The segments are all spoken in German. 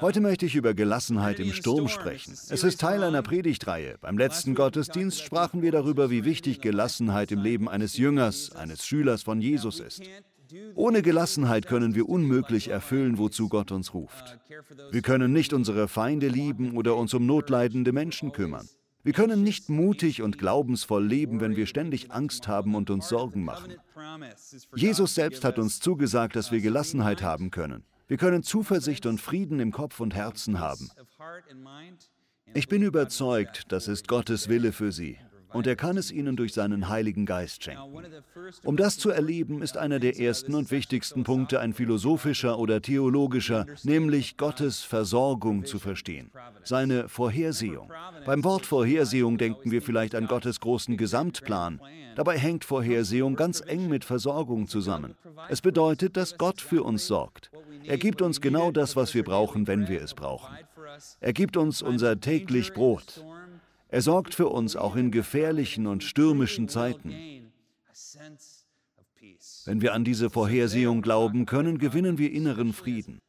Heute möchte ich über Gelassenheit im Sturm sprechen. Es ist Teil einer Predigtreihe. Beim letzten Gottesdienst sprachen wir darüber, wie wichtig Gelassenheit im Leben eines Jüngers, eines Schülers von Jesus ist. Ohne Gelassenheit können wir unmöglich erfüllen, wozu Gott uns ruft. Wir können nicht unsere Feinde lieben oder uns um notleidende Menschen kümmern. Wir können nicht mutig und glaubensvoll leben, wenn wir ständig Angst haben und uns Sorgen machen. Jesus selbst hat uns zugesagt, dass wir Gelassenheit haben können. Wir können Zuversicht und Frieden im Kopf und Herzen haben. Ich bin überzeugt, das ist Gottes Wille für Sie und er kann es ihnen durch seinen Heiligen Geist schenken. Um das zu erleben, ist einer der ersten und wichtigsten Punkte ein philosophischer oder theologischer, nämlich Gottes Versorgung zu verstehen, seine Vorhersehung. Beim Wort Vorhersehung denken wir vielleicht an Gottes großen Gesamtplan. Dabei hängt Vorhersehung ganz eng mit Versorgung zusammen. Es bedeutet, dass Gott für uns sorgt. Er gibt uns genau das, was wir brauchen, wenn wir es brauchen. Er gibt uns unser täglich Brot. Er sorgt für uns auch in gefährlichen und stürmischen Zeiten. Wenn wir an diese Vorhersehung glauben können, gewinnen wir inneren Frieden.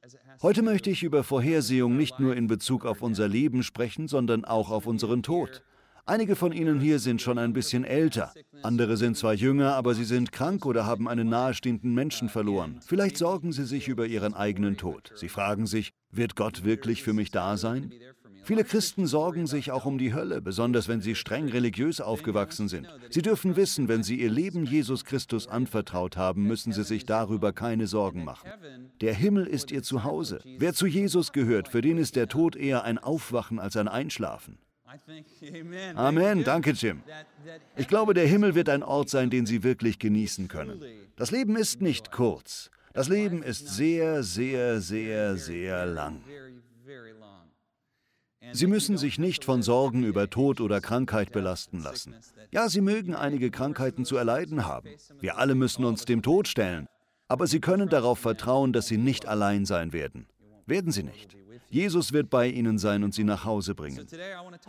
Heute möchte ich über Vorhersehung nicht nur in Bezug auf unser Leben sprechen, sondern auch auf unseren Tod. Einige von Ihnen hier sind schon ein bisschen älter. Andere sind zwar jünger, aber sie sind krank oder haben einen nahestehenden Menschen verloren. Vielleicht sorgen sie sich über ihren eigenen Tod. Sie fragen sich, wird Gott wirklich für mich da sein? Viele Christen sorgen sich auch um die Hölle, besonders wenn sie streng religiös aufgewachsen sind. Sie dürfen wissen, wenn sie ihr Leben Jesus Christus anvertraut haben, müssen sie sich darüber keine Sorgen machen. Der Himmel ist ihr Zuhause. Wer zu Jesus gehört, für den ist der Tod eher ein Aufwachen als ein Einschlafen. Amen, danke Jim. Ich glaube, der Himmel wird ein Ort sein, den Sie wirklich genießen können. Das Leben ist nicht kurz. Das Leben ist sehr, sehr, sehr, sehr lang. Sie müssen sich nicht von Sorgen über Tod oder Krankheit belasten lassen. Ja, Sie mögen einige Krankheiten zu erleiden haben. Wir alle müssen uns dem Tod stellen. Aber Sie können darauf vertrauen, dass Sie nicht allein sein werden. Werden Sie nicht. Jesus wird bei Ihnen sein und Sie nach Hause bringen.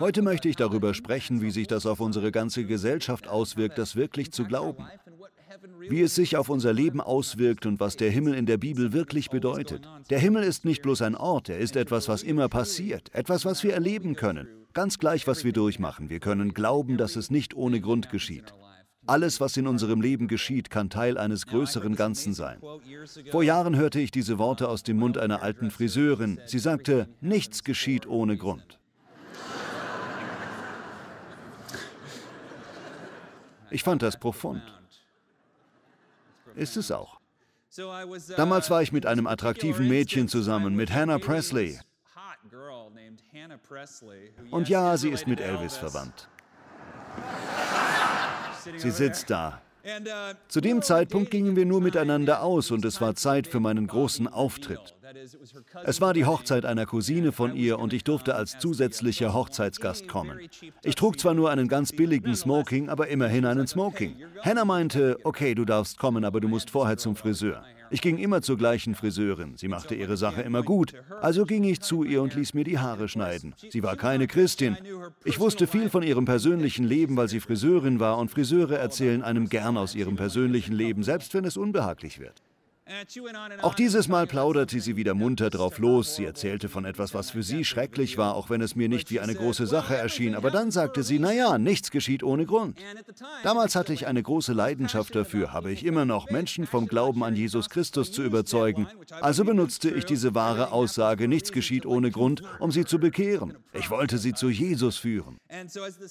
Heute möchte ich darüber sprechen, wie sich das auf unsere ganze Gesellschaft auswirkt, das wirklich zu glauben wie es sich auf unser Leben auswirkt und was der Himmel in der Bibel wirklich bedeutet. Der Himmel ist nicht bloß ein Ort, er ist etwas, was immer passiert, etwas, was wir erleben können. Ganz gleich, was wir durchmachen. Wir können glauben, dass es nicht ohne Grund geschieht. Alles, was in unserem Leben geschieht, kann Teil eines größeren Ganzen sein. Vor Jahren hörte ich diese Worte aus dem Mund einer alten Friseurin. Sie sagte, nichts geschieht ohne Grund. Ich fand das profund. Ist es auch. Damals war ich mit einem attraktiven Mädchen zusammen, mit Hannah Presley. Und ja, sie ist mit Elvis verwandt. Sie sitzt da. Zu dem Zeitpunkt gingen wir nur miteinander aus und es war Zeit für meinen großen Auftritt. Es war die Hochzeit einer Cousine von ihr und ich durfte als zusätzlicher Hochzeitsgast kommen. Ich trug zwar nur einen ganz billigen Smoking, aber immerhin einen Smoking. Hannah meinte, okay, du darfst kommen, aber du musst vorher zum Friseur. Ich ging immer zur gleichen Friseurin. Sie machte ihre Sache immer gut. Also ging ich zu ihr und ließ mir die Haare schneiden. Sie war keine Christin. Ich wusste viel von ihrem persönlichen Leben, weil sie Friseurin war und Friseure erzählen einem gern aus ihrem persönlichen Leben, selbst wenn es unbehaglich wird. Auch dieses Mal plauderte sie wieder munter drauf los. Sie erzählte von etwas, was für sie schrecklich war, auch wenn es mir nicht wie eine große Sache erschien. Aber dann sagte sie, naja, nichts geschieht ohne Grund. Damals hatte ich eine große Leidenschaft dafür, habe ich immer noch, Menschen vom Glauben an Jesus Christus zu überzeugen. Also benutzte ich diese wahre Aussage, nichts geschieht ohne Grund, um sie zu bekehren. Ich wollte sie zu Jesus führen.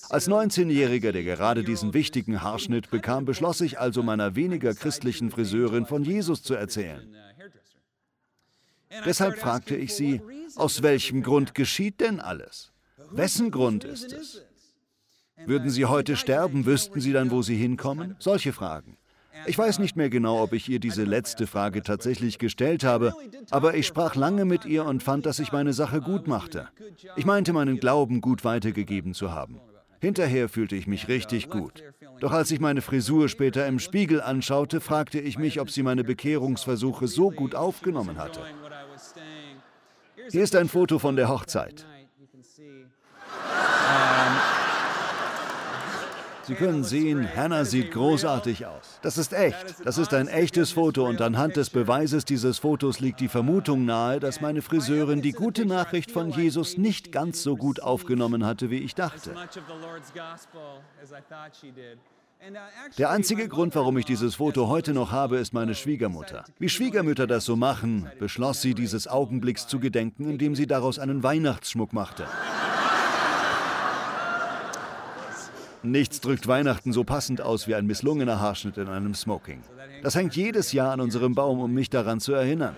Als 19-Jähriger, der gerade diesen wichtigen Haarschnitt bekam, beschloss ich also meiner weniger christlichen Friseurin von Jesus zu erzählen erzählen. Deshalb fragte ich sie, aus welchem Grund geschieht denn alles? Wessen Grund ist es? Würden Sie heute sterben, wüssten Sie dann, wo Sie hinkommen? Solche Fragen. Ich weiß nicht mehr genau, ob ich ihr diese letzte Frage tatsächlich gestellt habe, aber ich sprach lange mit ihr und fand, dass ich meine Sache gut machte. Ich meinte, meinen Glauben gut weitergegeben zu haben. Hinterher fühlte ich mich richtig gut. Doch als ich meine Frisur später im Spiegel anschaute, fragte ich mich, ob sie meine Bekehrungsversuche so gut aufgenommen hatte. Hier ist ein Foto von der Hochzeit. Sie können sehen, Hannah sieht großartig aus. Das ist echt. Das ist ein echtes Foto und anhand des Beweises dieses Fotos liegt die Vermutung nahe, dass meine Friseurin die gute Nachricht von Jesus nicht ganz so gut aufgenommen hatte, wie ich dachte. Der einzige Grund, warum ich dieses Foto heute noch habe, ist meine Schwiegermutter. Wie Schwiegermütter das so machen, beschloss sie, dieses Augenblicks zu gedenken, indem sie daraus einen Weihnachtsschmuck machte. Nichts drückt Weihnachten so passend aus wie ein misslungener Haarschnitt in einem Smoking. Das hängt jedes Jahr an unserem Baum, um mich daran zu erinnern.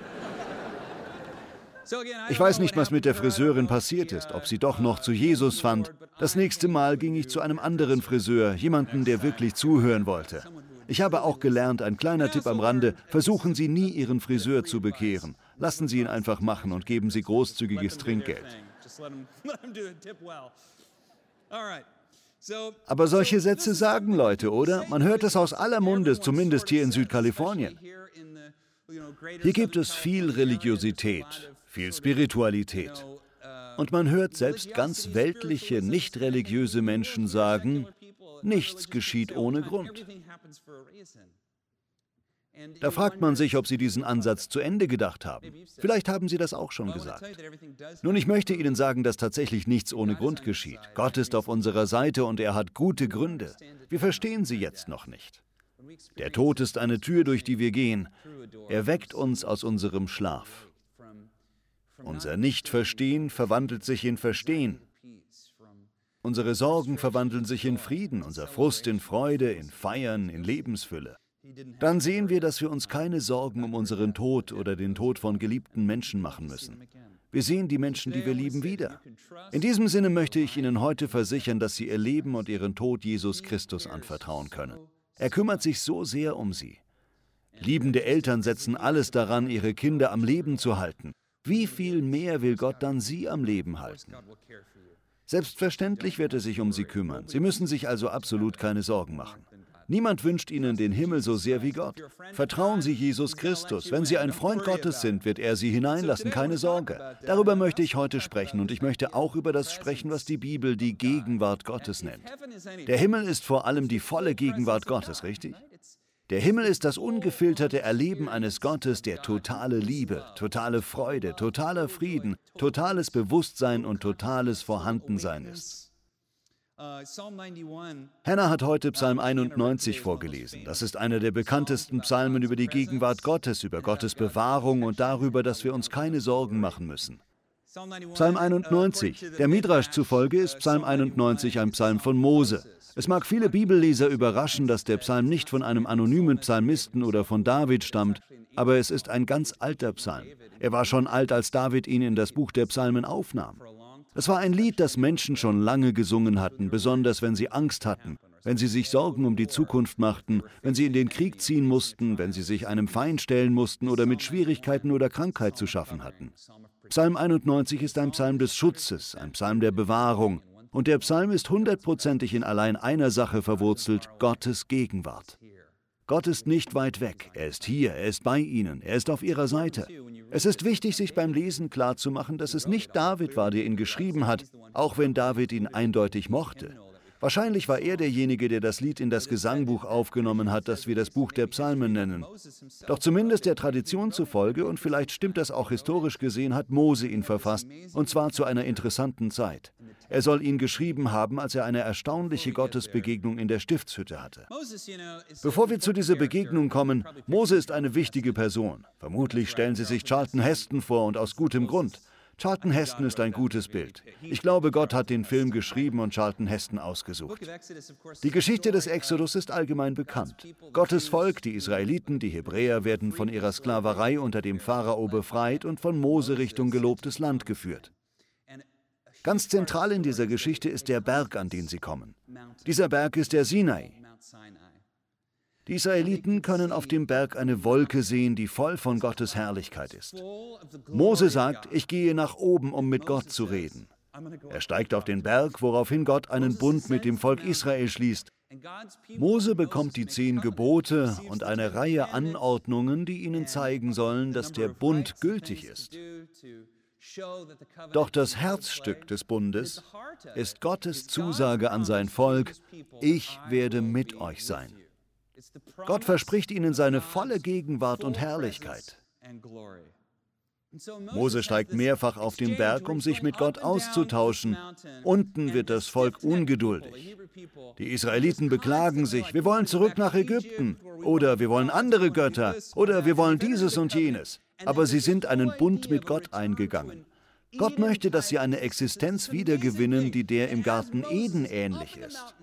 Ich weiß nicht, was mit der Friseurin passiert ist, ob sie doch noch zu Jesus fand. Das nächste Mal ging ich zu einem anderen Friseur, jemanden, der wirklich zuhören wollte. Ich habe auch gelernt, ein kleiner Tipp am Rande, versuchen Sie nie Ihren Friseur zu bekehren. Lassen Sie ihn einfach machen und geben Sie großzügiges Trinkgeld. Aber solche Sätze sagen Leute, oder? Man hört es aus aller Munde, zumindest hier in Südkalifornien. Hier gibt es viel Religiosität, viel Spiritualität. Und man hört selbst ganz weltliche, nicht religiöse Menschen sagen, nichts geschieht ohne Grund. Da fragt man sich, ob Sie diesen Ansatz zu Ende gedacht haben. Vielleicht haben Sie das auch schon gesagt. Nun, ich möchte Ihnen sagen, dass tatsächlich nichts ohne Grund geschieht. Gott ist auf unserer Seite und er hat gute Gründe. Wir verstehen sie jetzt noch nicht. Der Tod ist eine Tür, durch die wir gehen. Er weckt uns aus unserem Schlaf. Unser Nichtverstehen verwandelt sich in Verstehen. Unsere Sorgen verwandeln sich in Frieden, unser Frust in Freude, in Feiern, in Lebensfülle. Dann sehen wir, dass wir uns keine Sorgen um unseren Tod oder den Tod von geliebten Menschen machen müssen. Wir sehen die Menschen, die wir lieben, wieder. In diesem Sinne möchte ich Ihnen heute versichern, dass Sie Ihr Leben und Ihren Tod Jesus Christus anvertrauen können. Er kümmert sich so sehr um Sie. Liebende Eltern setzen alles daran, ihre Kinder am Leben zu halten. Wie viel mehr will Gott dann Sie am Leben halten? Selbstverständlich wird er sich um Sie kümmern. Sie müssen sich also absolut keine Sorgen machen. Niemand wünscht Ihnen den Himmel so sehr wie Gott. Vertrauen Sie Jesus Christus. Wenn Sie ein Freund Gottes sind, wird er Sie hineinlassen, keine Sorge. Darüber möchte ich heute sprechen und ich möchte auch über das sprechen, was die Bibel die Gegenwart Gottes nennt. Der Himmel ist vor allem die volle Gegenwart Gottes, richtig? Der Himmel ist das ungefilterte Erleben eines Gottes, der totale Liebe, totale Freude, totaler Frieden, totales Bewusstsein und totales Vorhandensein ist. Hannah hat heute Psalm 91 vorgelesen. Das ist einer der bekanntesten Psalmen über die Gegenwart Gottes, über Gottes Bewahrung und darüber, dass wir uns keine Sorgen machen müssen. Psalm 91. Der Midrash zufolge ist Psalm 91 ein Psalm von Mose. Es mag viele Bibelleser überraschen, dass der Psalm nicht von einem anonymen Psalmisten oder von David stammt, aber es ist ein ganz alter Psalm. Er war schon alt, als David ihn in das Buch der Psalmen aufnahm. Es war ein Lied, das Menschen schon lange gesungen hatten, besonders wenn sie Angst hatten, wenn sie sich Sorgen um die Zukunft machten, wenn sie in den Krieg ziehen mussten, wenn sie sich einem Feind stellen mussten oder mit Schwierigkeiten oder Krankheit zu schaffen hatten. Psalm 91 ist ein Psalm des Schutzes, ein Psalm der Bewahrung, und der Psalm ist hundertprozentig in allein einer Sache verwurzelt, Gottes Gegenwart. Gott ist nicht weit weg, er ist hier, er ist bei ihnen, er ist auf ihrer Seite. Es ist wichtig, sich beim Lesen klarzumachen, dass es nicht David war, der ihn geschrieben hat, auch wenn David ihn eindeutig mochte. Wahrscheinlich war er derjenige, der das Lied in das Gesangbuch aufgenommen hat, das wir das Buch der Psalmen nennen. Doch zumindest der Tradition zufolge, und vielleicht stimmt das auch historisch gesehen, hat Mose ihn verfasst, und zwar zu einer interessanten Zeit. Er soll ihn geschrieben haben, als er eine erstaunliche Gottesbegegnung in der Stiftshütte hatte. Bevor wir zu dieser Begegnung kommen, Mose ist eine wichtige Person. Vermutlich stellen Sie sich Charlton Heston vor und aus gutem Grund. Charlton Heston ist ein gutes Bild. Ich glaube, Gott hat den Film geschrieben und Charlton Heston ausgesucht. Die Geschichte des Exodus ist allgemein bekannt. Gottes Volk, die Israeliten, die Hebräer, werden von ihrer Sklaverei unter dem Pharao befreit und von Mose Richtung gelobtes Land geführt. Ganz zentral in dieser Geschichte ist der Berg, an den sie kommen. Dieser Berg ist der Sinai. Die Israeliten können auf dem Berg eine Wolke sehen, die voll von Gottes Herrlichkeit ist. Mose sagt, ich gehe nach oben, um mit Gott zu reden. Er steigt auf den Berg, woraufhin Gott einen Bund mit dem Volk Israel schließt. Mose bekommt die zehn Gebote und eine Reihe Anordnungen, die ihnen zeigen sollen, dass der Bund gültig ist. Doch das Herzstück des Bundes ist Gottes Zusage an sein Volk, ich werde mit euch sein. Gott verspricht ihnen seine volle Gegenwart und Herrlichkeit. Mose steigt mehrfach auf den Berg, um sich mit Gott auszutauschen. Unten wird das Volk ungeduldig. Die Israeliten beklagen sich, wir wollen zurück nach Ägypten oder wir wollen andere Götter oder wir wollen dieses und jenes. Aber sie sind einen Bund mit Gott eingegangen. Gott möchte, dass sie eine Existenz wiedergewinnen, die der im Garten Eden ähnlich ist.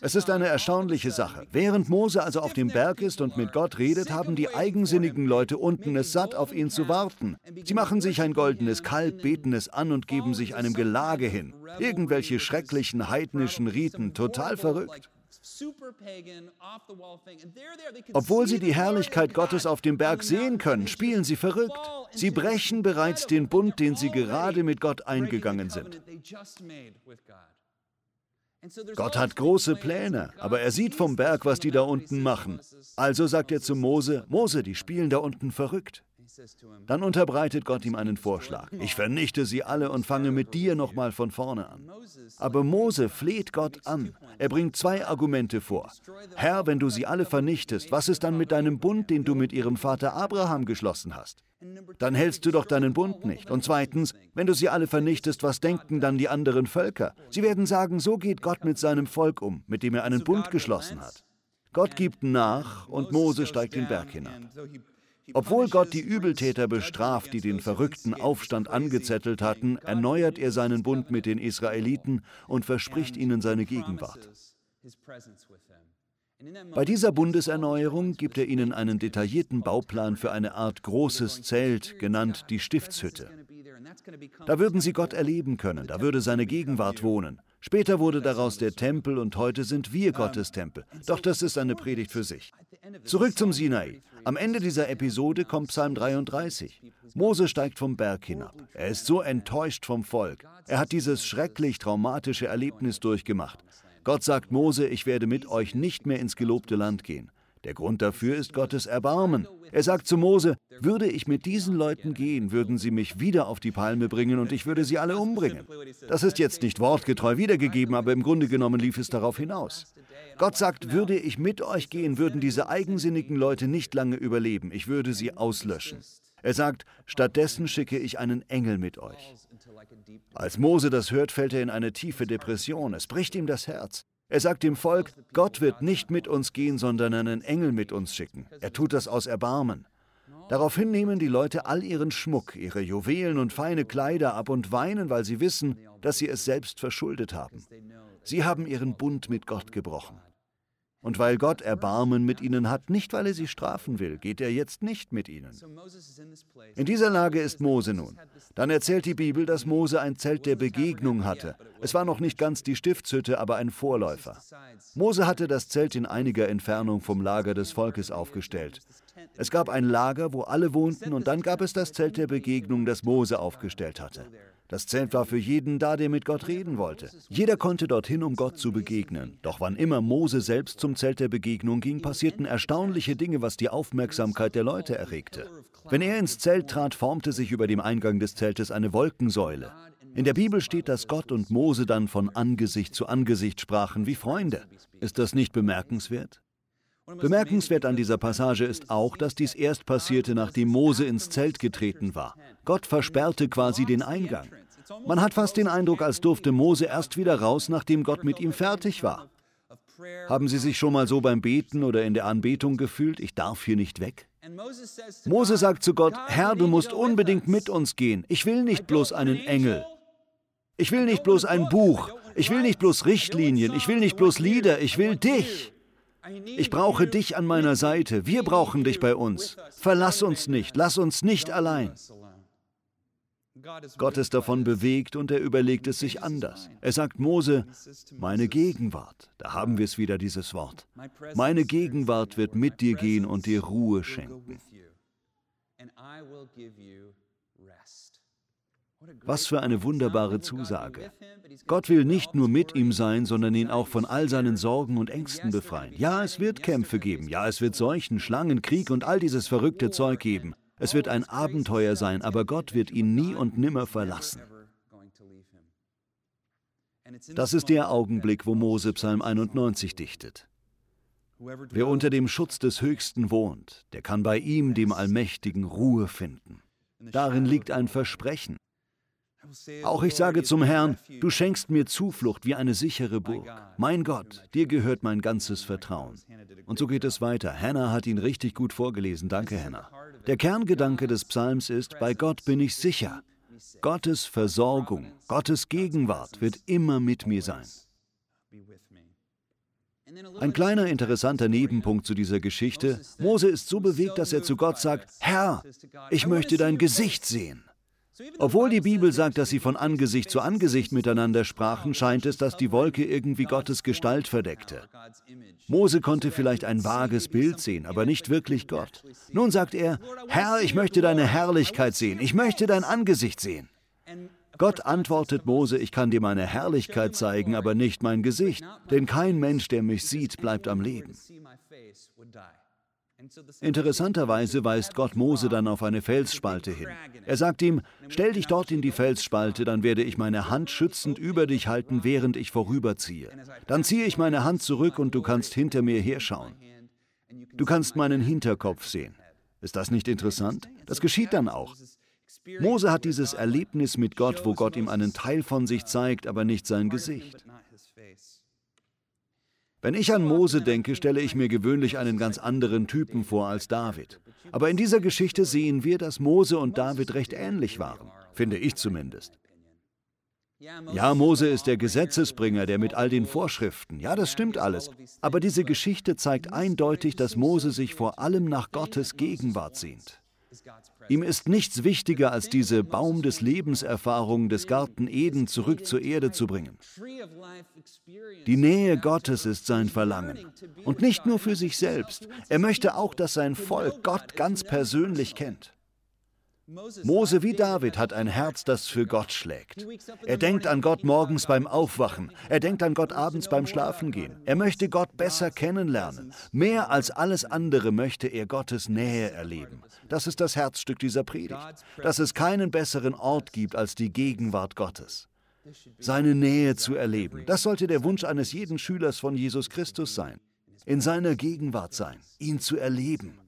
Es ist eine erstaunliche Sache. Während Mose also auf dem Berg ist und mit Gott redet, haben die eigensinnigen Leute unten es satt, auf ihn zu warten. Sie machen sich ein goldenes Kalb, beten es an und geben sich einem Gelage hin. Irgendwelche schrecklichen heidnischen Riten, total verrückt. Obwohl sie die Herrlichkeit Gottes auf dem Berg sehen können, spielen sie verrückt. Sie brechen bereits den Bund, den sie gerade mit Gott eingegangen sind. Gott hat große Pläne, aber er sieht vom Berg, was die da unten machen. Also sagt er zu Mose, Mose, die spielen da unten verrückt. Dann unterbreitet Gott ihm einen Vorschlag. Ich vernichte sie alle und fange mit dir nochmal von vorne an. Aber Mose fleht Gott an. Er bringt zwei Argumente vor. Herr, wenn du sie alle vernichtest, was ist dann mit deinem Bund, den du mit ihrem Vater Abraham geschlossen hast? Dann hältst du doch deinen Bund nicht. Und zweitens, wenn du sie alle vernichtest, was denken dann die anderen Völker? Sie werden sagen, so geht Gott mit seinem Volk um, mit dem er einen Bund geschlossen hat. Gott gibt nach und Mose steigt den Berg hinab. Obwohl Gott die Übeltäter bestraft, die den verrückten Aufstand angezettelt hatten, erneuert er seinen Bund mit den Israeliten und verspricht ihnen seine Gegenwart. Bei dieser Bundeserneuerung gibt er ihnen einen detaillierten Bauplan für eine Art großes Zelt, genannt die Stiftshütte. Da würden sie Gott erleben können, da würde seine Gegenwart wohnen. Später wurde daraus der Tempel und heute sind wir Gottes Tempel. Doch das ist eine Predigt für sich. Zurück zum Sinai. Am Ende dieser Episode kommt Psalm 33. Mose steigt vom Berg hinab. Er ist so enttäuscht vom Volk. Er hat dieses schrecklich traumatische Erlebnis durchgemacht. Gott sagt Mose, ich werde mit euch nicht mehr ins gelobte Land gehen. Der Grund dafür ist Gottes Erbarmen. Er sagt zu Mose, würde ich mit diesen Leuten gehen, würden sie mich wieder auf die Palme bringen und ich würde sie alle umbringen. Das ist jetzt nicht wortgetreu wiedergegeben, aber im Grunde genommen lief es darauf hinaus. Gott sagt, würde ich mit euch gehen, würden diese eigensinnigen Leute nicht lange überleben, ich würde sie auslöschen. Er sagt, stattdessen schicke ich einen Engel mit euch. Als Mose das hört, fällt er in eine tiefe Depression, es bricht ihm das Herz. Er sagt dem Volk, Gott wird nicht mit uns gehen, sondern einen Engel mit uns schicken. Er tut das aus Erbarmen. Daraufhin nehmen die Leute all ihren Schmuck, ihre Juwelen und feine Kleider ab und weinen, weil sie wissen, dass sie es selbst verschuldet haben. Sie haben ihren Bund mit Gott gebrochen. Und weil Gott Erbarmen mit ihnen hat, nicht weil er sie strafen will, geht er jetzt nicht mit ihnen. In dieser Lage ist Mose nun. Dann erzählt die Bibel, dass Mose ein Zelt der Begegnung hatte. Es war noch nicht ganz die Stiftshütte, aber ein Vorläufer. Mose hatte das Zelt in einiger Entfernung vom Lager des Volkes aufgestellt. Es gab ein Lager, wo alle wohnten, und dann gab es das Zelt der Begegnung, das Mose aufgestellt hatte. Das Zelt war für jeden da, der mit Gott reden wollte. Jeder konnte dorthin, um Gott zu begegnen. Doch wann immer Mose selbst zum Zelt der Begegnung ging, passierten erstaunliche Dinge, was die Aufmerksamkeit der Leute erregte. Wenn er ins Zelt trat, formte sich über dem Eingang des Zeltes eine Wolkensäule. In der Bibel steht, dass Gott und Mose dann von Angesicht zu Angesicht sprachen wie Freunde. Ist das nicht bemerkenswert? Bemerkenswert an dieser Passage ist auch, dass dies erst passierte, nachdem Mose ins Zelt getreten war. Gott versperrte quasi den Eingang. Man hat fast den Eindruck, als durfte Mose erst wieder raus, nachdem Gott mit ihm fertig war. Haben Sie sich schon mal so beim Beten oder in der Anbetung gefühlt, ich darf hier nicht weg? Mose sagt zu Gott, Herr, du musst unbedingt mit uns gehen. Ich will nicht bloß einen Engel. Ich will nicht bloß ein Buch. Ich will nicht bloß Richtlinien. Ich will nicht bloß Lieder. Ich will dich. Ich brauche dich an meiner Seite. Wir brauchen dich bei uns. Verlass uns nicht. Lass uns nicht allein. Gott ist davon bewegt und er überlegt es sich anders. Er sagt Mose, meine Gegenwart, da haben wir es wieder, dieses Wort. Meine Gegenwart wird mit dir gehen und dir Ruhe schenken. Was für eine wunderbare Zusage. Gott will nicht nur mit ihm sein, sondern ihn auch von all seinen Sorgen und Ängsten befreien. Ja, es wird Kämpfe geben, ja, es wird Seuchen, Schlangen, Krieg und all dieses verrückte Zeug geben. Es wird ein Abenteuer sein, aber Gott wird ihn nie und nimmer verlassen. Das ist der Augenblick, wo Mose Psalm 91 dichtet. Wer unter dem Schutz des Höchsten wohnt, der kann bei ihm, dem Allmächtigen, Ruhe finden. Darin liegt ein Versprechen. Auch ich sage zum Herrn, du schenkst mir Zuflucht wie eine sichere Burg. Mein Gott, dir gehört mein ganzes Vertrauen. Und so geht es weiter. Hannah hat ihn richtig gut vorgelesen. Danke, Hannah. Der Kerngedanke des Psalms ist, bei Gott bin ich sicher. Gottes Versorgung, Gottes Gegenwart wird immer mit mir sein. Ein kleiner interessanter Nebenpunkt zu dieser Geschichte. Mose ist so bewegt, dass er zu Gott sagt, Herr, ich möchte dein Gesicht sehen. Obwohl die Bibel sagt, dass sie von Angesicht zu Angesicht miteinander sprachen, scheint es, dass die Wolke irgendwie Gottes Gestalt verdeckte. Mose konnte vielleicht ein vages Bild sehen, aber nicht wirklich Gott. Nun sagt er, Herr, ich möchte deine Herrlichkeit sehen, ich möchte dein Angesicht sehen. Gott antwortet Mose, ich kann dir meine Herrlichkeit zeigen, aber nicht mein Gesicht, denn kein Mensch, der mich sieht, bleibt am Leben. Interessanterweise weist Gott Mose dann auf eine Felsspalte hin. Er sagt ihm, stell dich dort in die Felsspalte, dann werde ich meine Hand schützend über dich halten, während ich vorüberziehe. Dann ziehe ich meine Hand zurück und du kannst hinter mir herschauen. Du kannst meinen Hinterkopf sehen. Ist das nicht interessant? Das geschieht dann auch. Mose hat dieses Erlebnis mit Gott, wo Gott ihm einen Teil von sich zeigt, aber nicht sein Gesicht. Wenn ich an Mose denke, stelle ich mir gewöhnlich einen ganz anderen Typen vor als David. Aber in dieser Geschichte sehen wir, dass Mose und David recht ähnlich waren, finde ich zumindest. Ja, Mose ist der Gesetzesbringer, der mit all den Vorschriften. Ja, das stimmt alles. Aber diese Geschichte zeigt eindeutig, dass Mose sich vor allem nach Gottes Gegenwart sehnt. Ihm ist nichts wichtiger, als diese Baum des Lebenserfahrung des Garten Eden zurück zur Erde zu bringen. Die Nähe Gottes ist sein Verlangen. Und nicht nur für sich selbst. Er möchte auch, dass sein Volk Gott ganz persönlich kennt. Mose wie David hat ein Herz, das für Gott schlägt. Er denkt an Gott morgens beim Aufwachen. Er denkt an Gott abends beim Schlafengehen. Er möchte Gott besser kennenlernen. Mehr als alles andere möchte er Gottes Nähe erleben. Das ist das Herzstück dieser Predigt. Dass es keinen besseren Ort gibt als die Gegenwart Gottes. Seine Nähe zu erleben, das sollte der Wunsch eines jeden Schülers von Jesus Christus sein. In seiner Gegenwart sein, ihn zu erleben.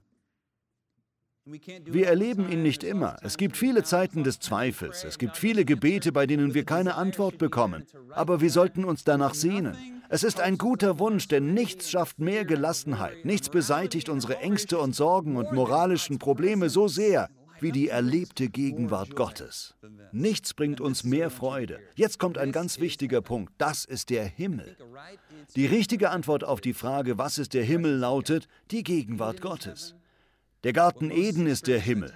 Wir erleben ihn nicht immer. Es gibt viele Zeiten des Zweifels. Es gibt viele Gebete, bei denen wir keine Antwort bekommen. Aber wir sollten uns danach sehnen. Es ist ein guter Wunsch, denn nichts schafft mehr Gelassenheit. Nichts beseitigt unsere Ängste und Sorgen und moralischen Probleme so sehr wie die erlebte Gegenwart Gottes. Nichts bringt uns mehr Freude. Jetzt kommt ein ganz wichtiger Punkt. Das ist der Himmel. Die richtige Antwort auf die Frage, was ist der Himmel, lautet die Gegenwart Gottes. Der Garten Eden ist der Himmel.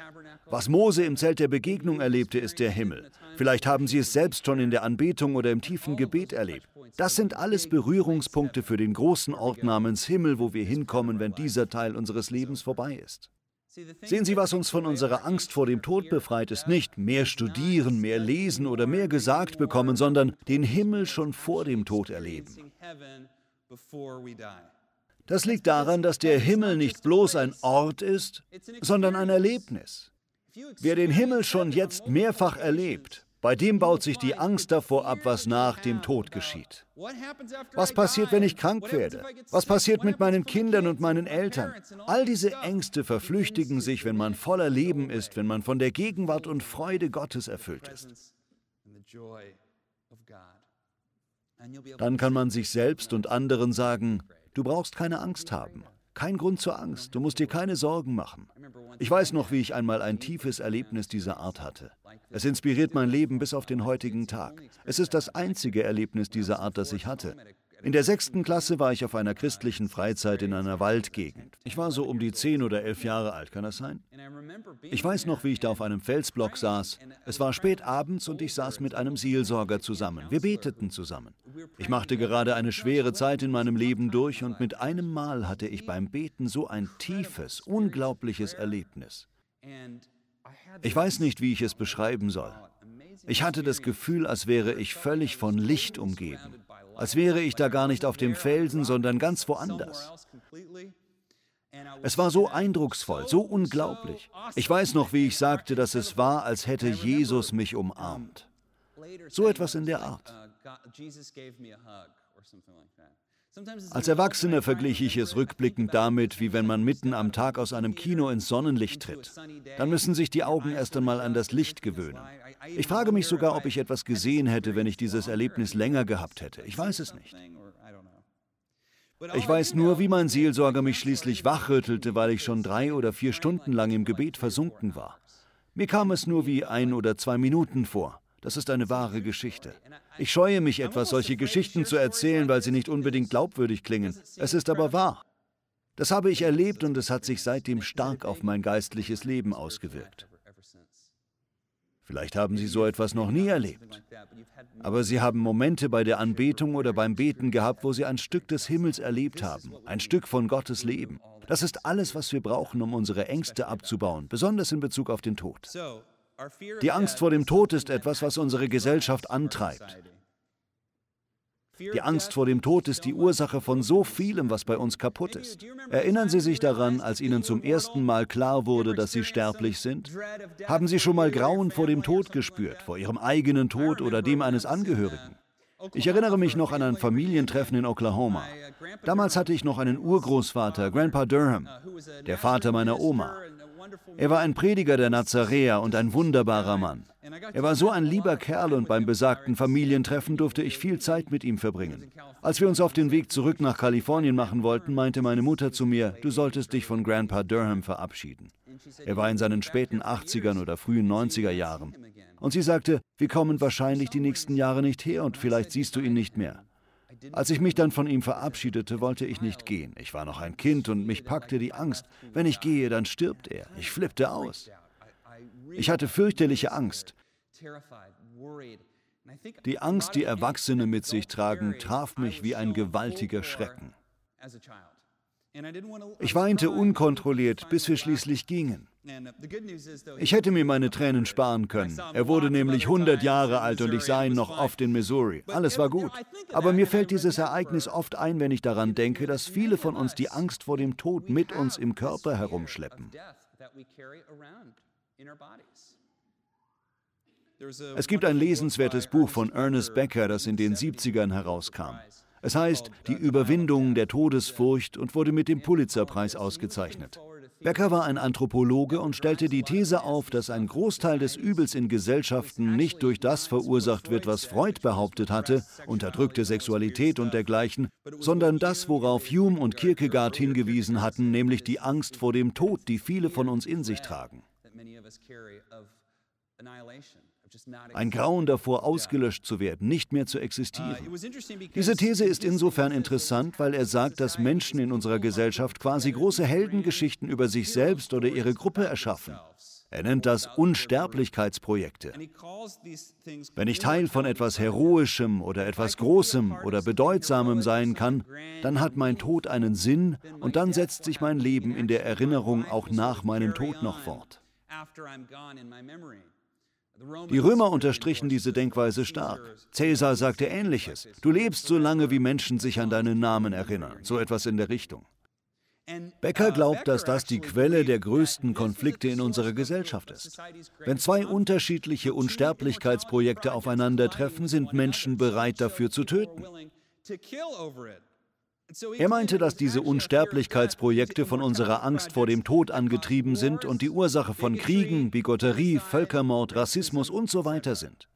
Was Mose im Zelt der Begegnung erlebte, ist der Himmel. Vielleicht haben Sie es selbst schon in der Anbetung oder im tiefen Gebet erlebt. Das sind alles Berührungspunkte für den großen Ort namens Himmel, wo wir hinkommen, wenn dieser Teil unseres Lebens vorbei ist. Sehen Sie, was uns von unserer Angst vor dem Tod befreit, ist nicht mehr studieren, mehr lesen oder mehr gesagt bekommen, sondern den Himmel schon vor dem Tod erleben. Das liegt daran, dass der Himmel nicht bloß ein Ort ist, sondern ein Erlebnis. Wer den Himmel schon jetzt mehrfach erlebt, bei dem baut sich die Angst davor ab, was nach dem Tod geschieht. Was passiert, wenn ich krank werde? Was passiert mit meinen Kindern und meinen Eltern? All diese Ängste verflüchtigen sich, wenn man voller Leben ist, wenn man von der Gegenwart und Freude Gottes erfüllt ist. Dann kann man sich selbst und anderen sagen, Du brauchst keine Angst haben. Kein Grund zur Angst. Du musst dir keine Sorgen machen. Ich weiß noch, wie ich einmal ein tiefes Erlebnis dieser Art hatte. Es inspiriert mein Leben bis auf den heutigen Tag. Es ist das einzige Erlebnis dieser Art, das ich hatte. In der sechsten Klasse war ich auf einer christlichen Freizeit in einer Waldgegend. Ich war so um die zehn oder elf Jahre alt, kann das sein? Ich weiß noch, wie ich da auf einem Felsblock saß. Es war spät abends und ich saß mit einem Seelsorger zusammen. Wir beteten zusammen. Ich machte gerade eine schwere Zeit in meinem Leben durch und mit einem Mal hatte ich beim Beten so ein tiefes, unglaubliches Erlebnis. Ich weiß nicht, wie ich es beschreiben soll. Ich hatte das Gefühl, als wäre ich völlig von Licht umgeben als wäre ich da gar nicht auf dem Felsen, sondern ganz woanders. Es war so eindrucksvoll, so unglaublich. Ich weiß noch, wie ich sagte, dass es war, als hätte Jesus mich umarmt. So etwas in der Art. Als Erwachsener verglich ich es rückblickend damit, wie wenn man mitten am Tag aus einem Kino ins Sonnenlicht tritt. Dann müssen sich die Augen erst einmal an das Licht gewöhnen. Ich frage mich sogar, ob ich etwas gesehen hätte, wenn ich dieses Erlebnis länger gehabt hätte. Ich weiß es nicht. Ich weiß nur, wie mein Seelsorger mich schließlich wachrüttelte, weil ich schon drei oder vier Stunden lang im Gebet versunken war. Mir kam es nur wie ein oder zwei Minuten vor. Das ist eine wahre Geschichte. Ich scheue mich etwas, solche Geschichten zu erzählen, weil sie nicht unbedingt glaubwürdig klingen. Es ist aber wahr. Das habe ich erlebt und es hat sich seitdem stark auf mein geistliches Leben ausgewirkt. Vielleicht haben Sie so etwas noch nie erlebt. Aber Sie haben Momente bei der Anbetung oder beim Beten gehabt, wo Sie ein Stück des Himmels erlebt haben, ein Stück von Gottes Leben. Das ist alles, was wir brauchen, um unsere Ängste abzubauen, besonders in Bezug auf den Tod. Die Angst vor dem Tod ist etwas, was unsere Gesellschaft antreibt. Die Angst vor dem Tod ist die Ursache von so vielem, was bei uns kaputt ist. Erinnern Sie sich daran, als Ihnen zum ersten Mal klar wurde, dass Sie sterblich sind? Haben Sie schon mal Grauen vor dem Tod gespürt, vor Ihrem eigenen Tod oder dem eines Angehörigen? Ich erinnere mich noch an ein Familientreffen in Oklahoma. Damals hatte ich noch einen Urgroßvater, Grandpa Durham, der Vater meiner Oma. Er war ein Prediger der Nazaräer und ein wunderbarer Mann. Er war so ein lieber Kerl und beim besagten Familientreffen durfte ich viel Zeit mit ihm verbringen. Als wir uns auf den Weg zurück nach Kalifornien machen wollten, meinte meine Mutter zu mir, du solltest dich von Grandpa Durham verabschieden. Er war in seinen späten 80ern oder frühen 90er Jahren. Und sie sagte, wir kommen wahrscheinlich die nächsten Jahre nicht her und vielleicht siehst du ihn nicht mehr. Als ich mich dann von ihm verabschiedete, wollte ich nicht gehen. Ich war noch ein Kind und mich packte die Angst. Wenn ich gehe, dann stirbt er. Ich flippte aus. Ich hatte fürchterliche Angst. Die Angst, die Erwachsene mit sich tragen, traf mich wie ein gewaltiger Schrecken. Ich weinte unkontrolliert, bis wir schließlich gingen. Ich hätte mir meine Tränen sparen können. Er wurde nämlich 100 Jahre alt und ich sah ihn noch oft in Missouri. Alles war gut. Aber mir fällt dieses Ereignis oft ein, wenn ich daran denke, dass viele von uns die Angst vor dem Tod mit uns im Körper herumschleppen. Es gibt ein lesenswertes Buch von Ernest Becker, das in den 70ern herauskam. Es heißt Die Überwindung der Todesfurcht und wurde mit dem Pulitzerpreis ausgezeichnet. Becker war ein Anthropologe und stellte die These auf, dass ein Großteil des Übels in Gesellschaften nicht durch das verursacht wird, was Freud behauptet hatte, unterdrückte Sexualität und dergleichen, sondern das, worauf Hume und Kierkegaard hingewiesen hatten, nämlich die Angst vor dem Tod, die viele von uns in sich tragen. Ein Grauen davor, ausgelöscht zu werden, nicht mehr zu existieren. Diese These ist insofern interessant, weil er sagt, dass Menschen in unserer Gesellschaft quasi große Heldengeschichten über sich selbst oder ihre Gruppe erschaffen. Er nennt das Unsterblichkeitsprojekte. Wenn ich Teil von etwas Heroischem oder etwas Großem oder Bedeutsamem sein kann, dann hat mein Tod einen Sinn und dann setzt sich mein Leben in der Erinnerung auch nach meinem Tod noch fort. Die Römer unterstrichen diese Denkweise stark. Cäsar sagte ähnliches. Du lebst so lange, wie Menschen sich an deinen Namen erinnern. So etwas in der Richtung. Becker glaubt, dass das die Quelle der größten Konflikte in unserer Gesellschaft ist. Wenn zwei unterschiedliche Unsterblichkeitsprojekte aufeinandertreffen, sind Menschen bereit dafür zu töten. Er meinte, dass diese Unsterblichkeitsprojekte von unserer Angst vor dem Tod angetrieben sind und die Ursache von Kriegen, Bigotterie, Völkermord, Rassismus und so weiter sind.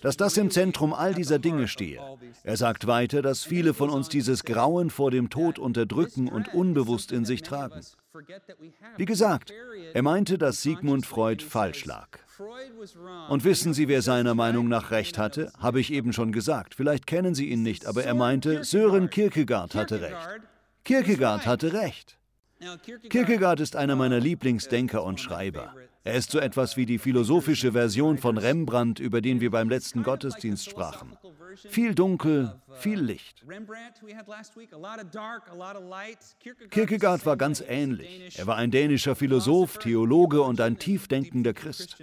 Dass das im Zentrum all dieser Dinge stehe. Er sagt weiter, dass viele von uns dieses Grauen vor dem Tod unterdrücken und unbewusst in sich tragen. Wie gesagt, er meinte, dass Sigmund Freud falsch lag. Und wissen Sie, wer seiner Meinung nach recht hatte? Habe ich eben schon gesagt. Vielleicht kennen Sie ihn nicht, aber er meinte, Sören Kierkegaard hatte recht. Kierkegaard hatte recht. Kierkegaard ist einer meiner Lieblingsdenker und Schreiber. Er ist so etwas wie die philosophische Version von Rembrandt, über den wir beim letzten Gottesdienst sprachen. Viel Dunkel, viel Licht. Kierkegaard war ganz ähnlich. Er war ein dänischer Philosoph, Theologe und ein tiefdenkender Christ.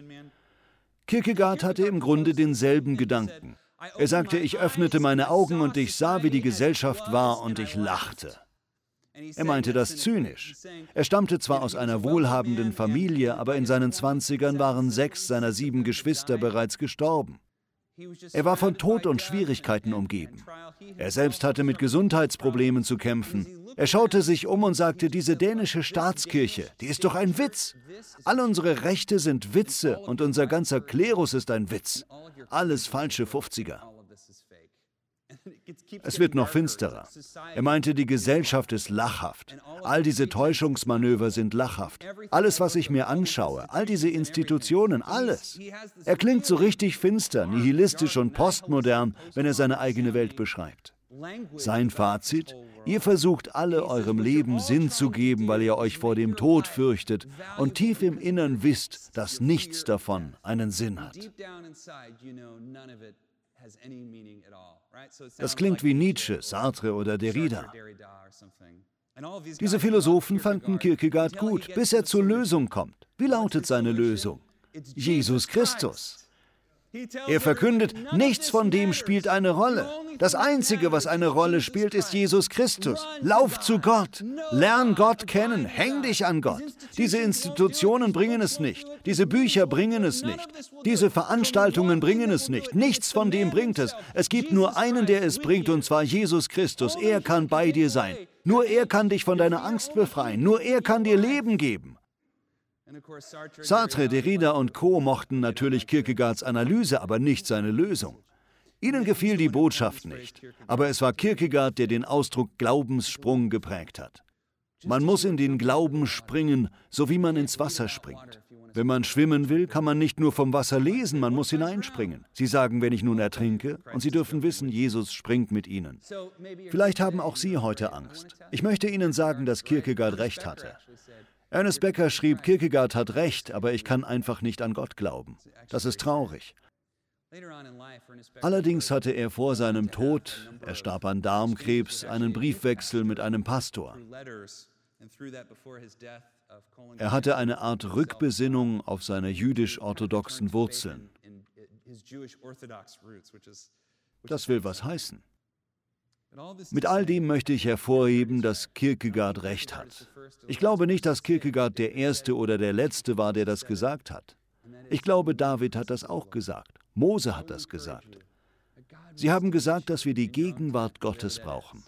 Kierkegaard hatte im Grunde denselben Gedanken. Er sagte, ich öffnete meine Augen und ich sah, wie die Gesellschaft war und ich lachte. Er meinte das zynisch. Er stammte zwar aus einer wohlhabenden Familie, aber in seinen Zwanzigern waren sechs seiner sieben Geschwister bereits gestorben. Er war von Tod und Schwierigkeiten umgeben. Er selbst hatte mit Gesundheitsproblemen zu kämpfen. Er schaute sich um und sagte, diese dänische Staatskirche, die ist doch ein Witz. All unsere Rechte sind Witze und unser ganzer Klerus ist ein Witz. Alles falsche 50er. Es wird noch finsterer. Er meinte, die Gesellschaft ist lachhaft. All diese Täuschungsmanöver sind lachhaft. Alles, was ich mir anschaue, all diese Institutionen, alles. Er klingt so richtig finster, nihilistisch und postmodern, wenn er seine eigene Welt beschreibt. Sein Fazit? Ihr versucht alle eurem Leben Sinn zu geben, weil ihr euch vor dem Tod fürchtet und tief im Innern wisst, dass nichts davon einen Sinn hat. Das klingt wie Nietzsche, Sartre oder Derrida. Diese Philosophen fanden Kierkegaard gut, bis er zur Lösung kommt. Wie lautet seine Lösung? Jesus Christus. Er verkündet, nichts von dem spielt eine Rolle. Das Einzige, was eine Rolle spielt, ist Jesus Christus. Lauf zu Gott. Lern Gott kennen. Häng dich an Gott. Diese Institutionen bringen es nicht. Diese Bücher bringen es nicht. Diese Veranstaltungen bringen es nicht. Nichts von dem bringt es. Es gibt nur einen, der es bringt, und zwar Jesus Christus. Er kann bei dir sein. Nur er kann dich von deiner Angst befreien. Nur er kann dir Leben geben. Sartre, Derrida und Co. mochten natürlich Kierkegaards Analyse, aber nicht seine Lösung. Ihnen gefiel die Botschaft nicht, aber es war Kierkegaard, der den Ausdruck Glaubenssprung geprägt hat. Man muss in den Glauben springen, so wie man ins Wasser springt. Wenn man schwimmen will, kann man nicht nur vom Wasser lesen, man muss hineinspringen. Sie sagen, wenn ich nun ertrinke, und Sie dürfen wissen, Jesus springt mit Ihnen. Vielleicht haben auch Sie heute Angst. Ich möchte Ihnen sagen, dass Kierkegaard recht hatte. Ernest Becker schrieb, Kierkegaard hat recht, aber ich kann einfach nicht an Gott glauben. Das ist traurig. Allerdings hatte er vor seinem Tod, er starb an Darmkrebs, einen Briefwechsel mit einem Pastor. Er hatte eine Art Rückbesinnung auf seine jüdisch-orthodoxen Wurzeln. Das will was heißen. Mit all dem möchte ich hervorheben, dass Kierkegaard recht hat. Ich glaube nicht, dass Kierkegaard der Erste oder der Letzte war, der das gesagt hat. Ich glaube, David hat das auch gesagt. Mose hat das gesagt. Sie haben gesagt, dass wir die Gegenwart Gottes brauchen.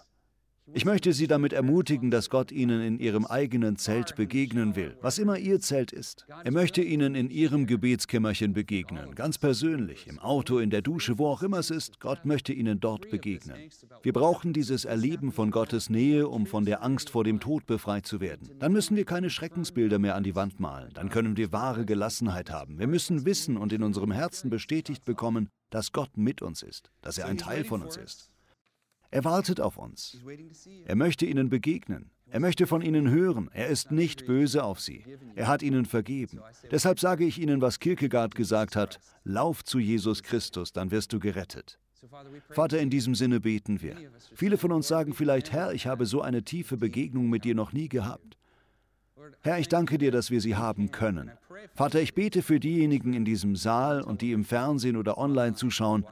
Ich möchte Sie damit ermutigen, dass Gott Ihnen in Ihrem eigenen Zelt begegnen will, was immer Ihr Zelt ist. Er möchte Ihnen in Ihrem Gebetskämmerchen begegnen, ganz persönlich, im Auto, in der Dusche, wo auch immer es ist. Gott möchte Ihnen dort begegnen. Wir brauchen dieses Erleben von Gottes Nähe, um von der Angst vor dem Tod befreit zu werden. Dann müssen wir keine Schreckensbilder mehr an die Wand malen. Dann können wir wahre Gelassenheit haben. Wir müssen wissen und in unserem Herzen bestätigt bekommen, dass Gott mit uns ist, dass er ein Teil von uns ist. Er wartet auf uns. Er möchte ihnen begegnen. Er möchte von ihnen hören. Er ist nicht böse auf sie. Er hat ihnen vergeben. Deshalb sage ich Ihnen, was Kierkegaard gesagt hat, lauf zu Jesus Christus, dann wirst du gerettet. Vater, in diesem Sinne beten wir. Viele von uns sagen vielleicht, Herr, ich habe so eine tiefe Begegnung mit dir noch nie gehabt. Herr, ich danke dir, dass wir sie haben können. Vater, ich bete für diejenigen in diesem Saal und die im Fernsehen oder online zuschauen,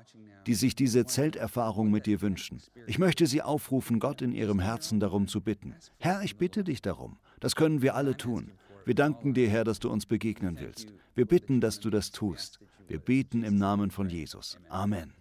die sich diese Zelterfahrung mit dir wünschen. Ich möchte sie aufrufen, Gott in ihrem Herzen darum zu bitten. Herr, ich bitte dich darum. Das können wir alle tun. Wir danken dir, Herr, dass du uns begegnen willst. Wir bitten, dass du das tust. Wir beten im Namen von Jesus. Amen.